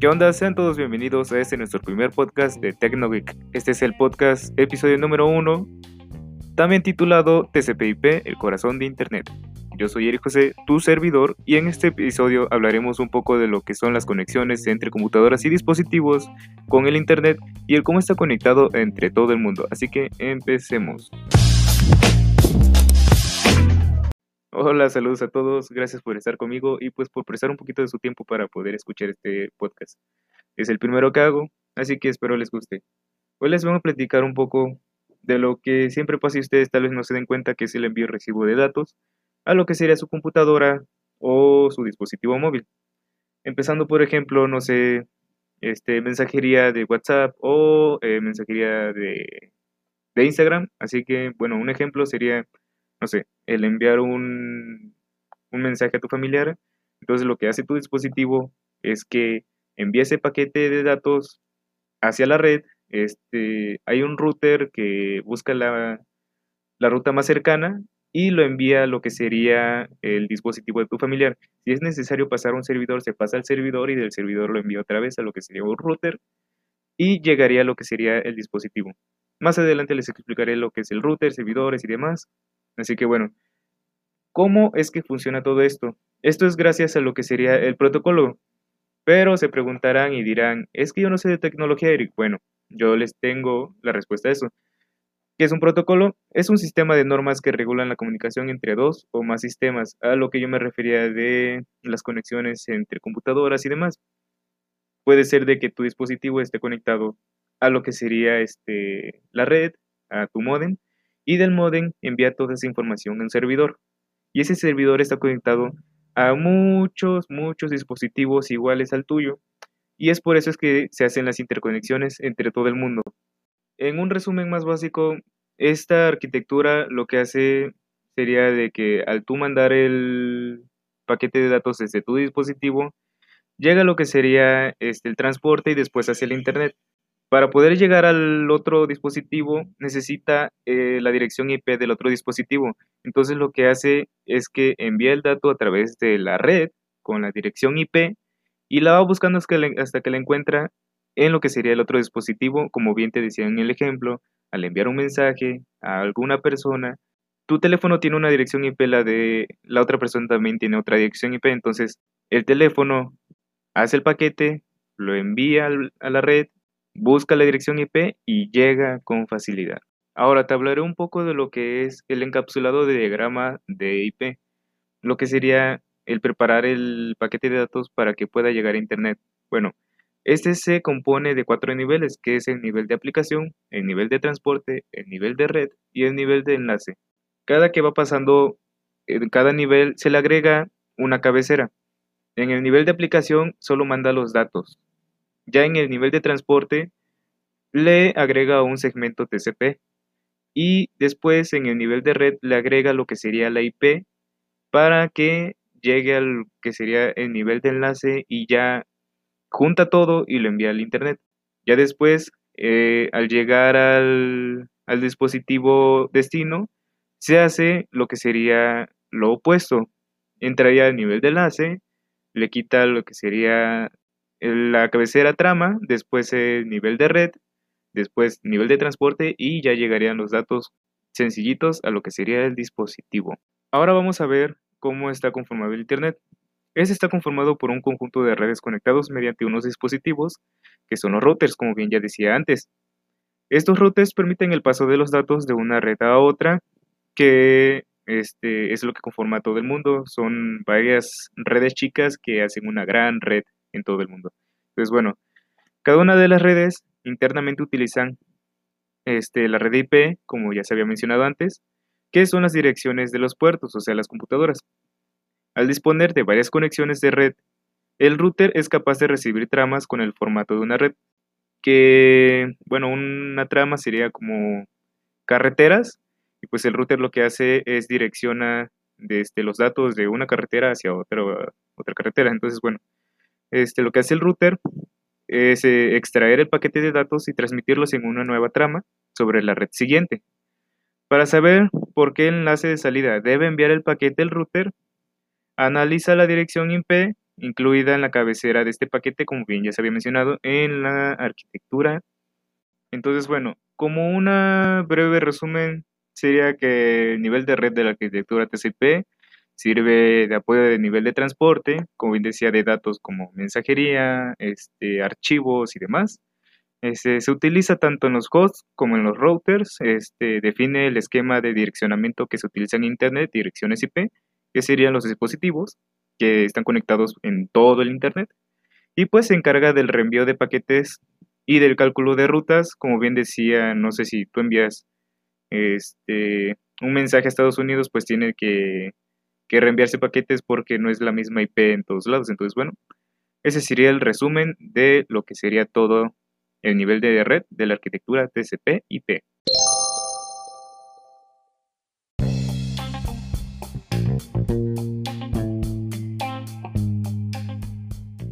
¿Qué onda? Sean todos bienvenidos a este nuestro primer podcast de TecnoGeek. Este es el podcast episodio número uno, también titulado TCP/IP, el corazón de Internet. Yo soy Eric José, tu servidor, y en este episodio hablaremos un poco de lo que son las conexiones entre computadoras y dispositivos con el Internet y el cómo está conectado entre todo el mundo. Así que empecemos. Hola, saludos a todos, gracias por estar conmigo y pues por prestar un poquito de su tiempo para poder escuchar este podcast. Es el primero que hago, así que espero les guste. Hoy les voy a platicar un poco de lo que siempre pasa y ustedes tal vez no se den cuenta que es el envío y recibo de datos a lo que sería su computadora o su dispositivo móvil. Empezando por ejemplo, no sé, este, mensajería de WhatsApp o eh, mensajería de, de Instagram. Así que, bueno, un ejemplo sería no sé, el enviar un, un mensaje a tu familiar, entonces lo que hace tu dispositivo es que envía ese paquete de datos hacia la red, este, hay un router que busca la, la ruta más cercana y lo envía a lo que sería el dispositivo de tu familiar. Si es necesario pasar a un servidor, se pasa al servidor y del servidor lo envía otra vez a lo que sería un router y llegaría a lo que sería el dispositivo. Más adelante les explicaré lo que es el router, servidores y demás. Así que bueno, ¿cómo es que funciona todo esto? Esto es gracias a lo que sería el protocolo. Pero se preguntarán y dirán, es que yo no sé de tecnología, Eric. Bueno, yo les tengo la respuesta a eso. ¿Qué es un protocolo? Es un sistema de normas que regulan la comunicación entre dos o más sistemas, a lo que yo me refería de las conexiones entre computadoras y demás. Puede ser de que tu dispositivo esté conectado a lo que sería este, la red, a tu modem, y del modem envía toda esa información a un servidor. Y ese servidor está conectado a muchos, muchos dispositivos iguales al tuyo. Y es por eso es que se hacen las interconexiones entre todo el mundo. En un resumen más básico, esta arquitectura lo que hace sería de que al tú mandar el paquete de datos desde tu dispositivo, llega lo que sería este, el transporte y después hacia el Internet. Para poder llegar al otro dispositivo necesita eh, la dirección IP del otro dispositivo. Entonces lo que hace es que envía el dato a través de la red con la dirección IP y la va buscando hasta que la encuentra en lo que sería el otro dispositivo, como bien te decía en el ejemplo, al enviar un mensaje a alguna persona, tu teléfono tiene una dirección IP, la de la otra persona también tiene otra dirección IP, entonces el teléfono hace el paquete, lo envía a la red busca la dirección IP y llega con facilidad. Ahora te hablaré un poco de lo que es el encapsulado de diagrama de IP, lo que sería el preparar el paquete de datos para que pueda llegar a Internet. Bueno, este se compone de cuatro niveles, que es el nivel de aplicación, el nivel de transporte, el nivel de red y el nivel de enlace. Cada que va pasando en cada nivel se le agrega una cabecera. En el nivel de aplicación solo manda los datos, ya en el nivel de transporte le agrega un segmento TCP y después en el nivel de red le agrega lo que sería la IP para que llegue al que sería el nivel de enlace y ya junta todo y lo envía al internet. Ya después, eh, al llegar al, al dispositivo destino, se hace lo que sería lo opuesto. Entraría al nivel de enlace, le quita lo que sería la cabecera trama, después el nivel de red, después nivel de transporte y ya llegarían los datos sencillitos a lo que sería el dispositivo. Ahora vamos a ver cómo está conformado el Internet. Este está conformado por un conjunto de redes conectados mediante unos dispositivos que son los routers, como bien ya decía antes. Estos routers permiten el paso de los datos de una red a otra, que este, es lo que conforma todo el mundo. Son varias redes chicas que hacen una gran red en todo el mundo. Entonces, bueno, cada una de las redes internamente utilizan este, la red IP, como ya se había mencionado antes, que son las direcciones de los puertos, o sea, las computadoras. Al disponer de varias conexiones de red, el router es capaz de recibir tramas con el formato de una red, que, bueno, una trama sería como carreteras, y pues el router lo que hace es direcciona desde los datos de una carretera hacia otra, otra carretera. Entonces, bueno, este, lo que hace el router es eh, extraer el paquete de datos y transmitirlos en una nueva trama sobre la red siguiente. Para saber por qué el enlace de salida debe enviar el paquete el router, analiza la dirección IP incluida en la cabecera de este paquete, como bien ya se había mencionado, en la arquitectura. Entonces, bueno, como una breve resumen, sería que el nivel de red de la arquitectura TCP sirve de apoyo de nivel de transporte, como bien decía, de datos como mensajería, este, archivos y demás. Este, se utiliza tanto en los hosts como en los routers. Este, define el esquema de direccionamiento que se utiliza en Internet, direcciones IP, que serían los dispositivos que están conectados en todo el Internet. Y pues se encarga del reenvío de paquetes y del cálculo de rutas. Como bien decía, no sé si tú envías este, un mensaje a Estados Unidos, pues tiene que, que reenviarse paquetes porque no es la misma IP en todos lados. Entonces, bueno, ese sería el resumen de lo que sería todo el nivel de red de la arquitectura TCP/IP.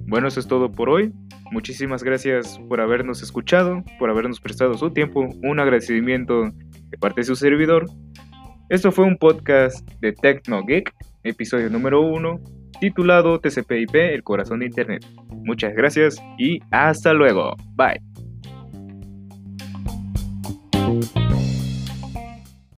Bueno, eso es todo por hoy. Muchísimas gracias por habernos escuchado, por habernos prestado su tiempo. Un agradecimiento de parte de su servidor. Esto fue un podcast de Tecno Geek, episodio número 1, titulado TCP/IP, el corazón de Internet. Muchas gracias y hasta luego. Bye.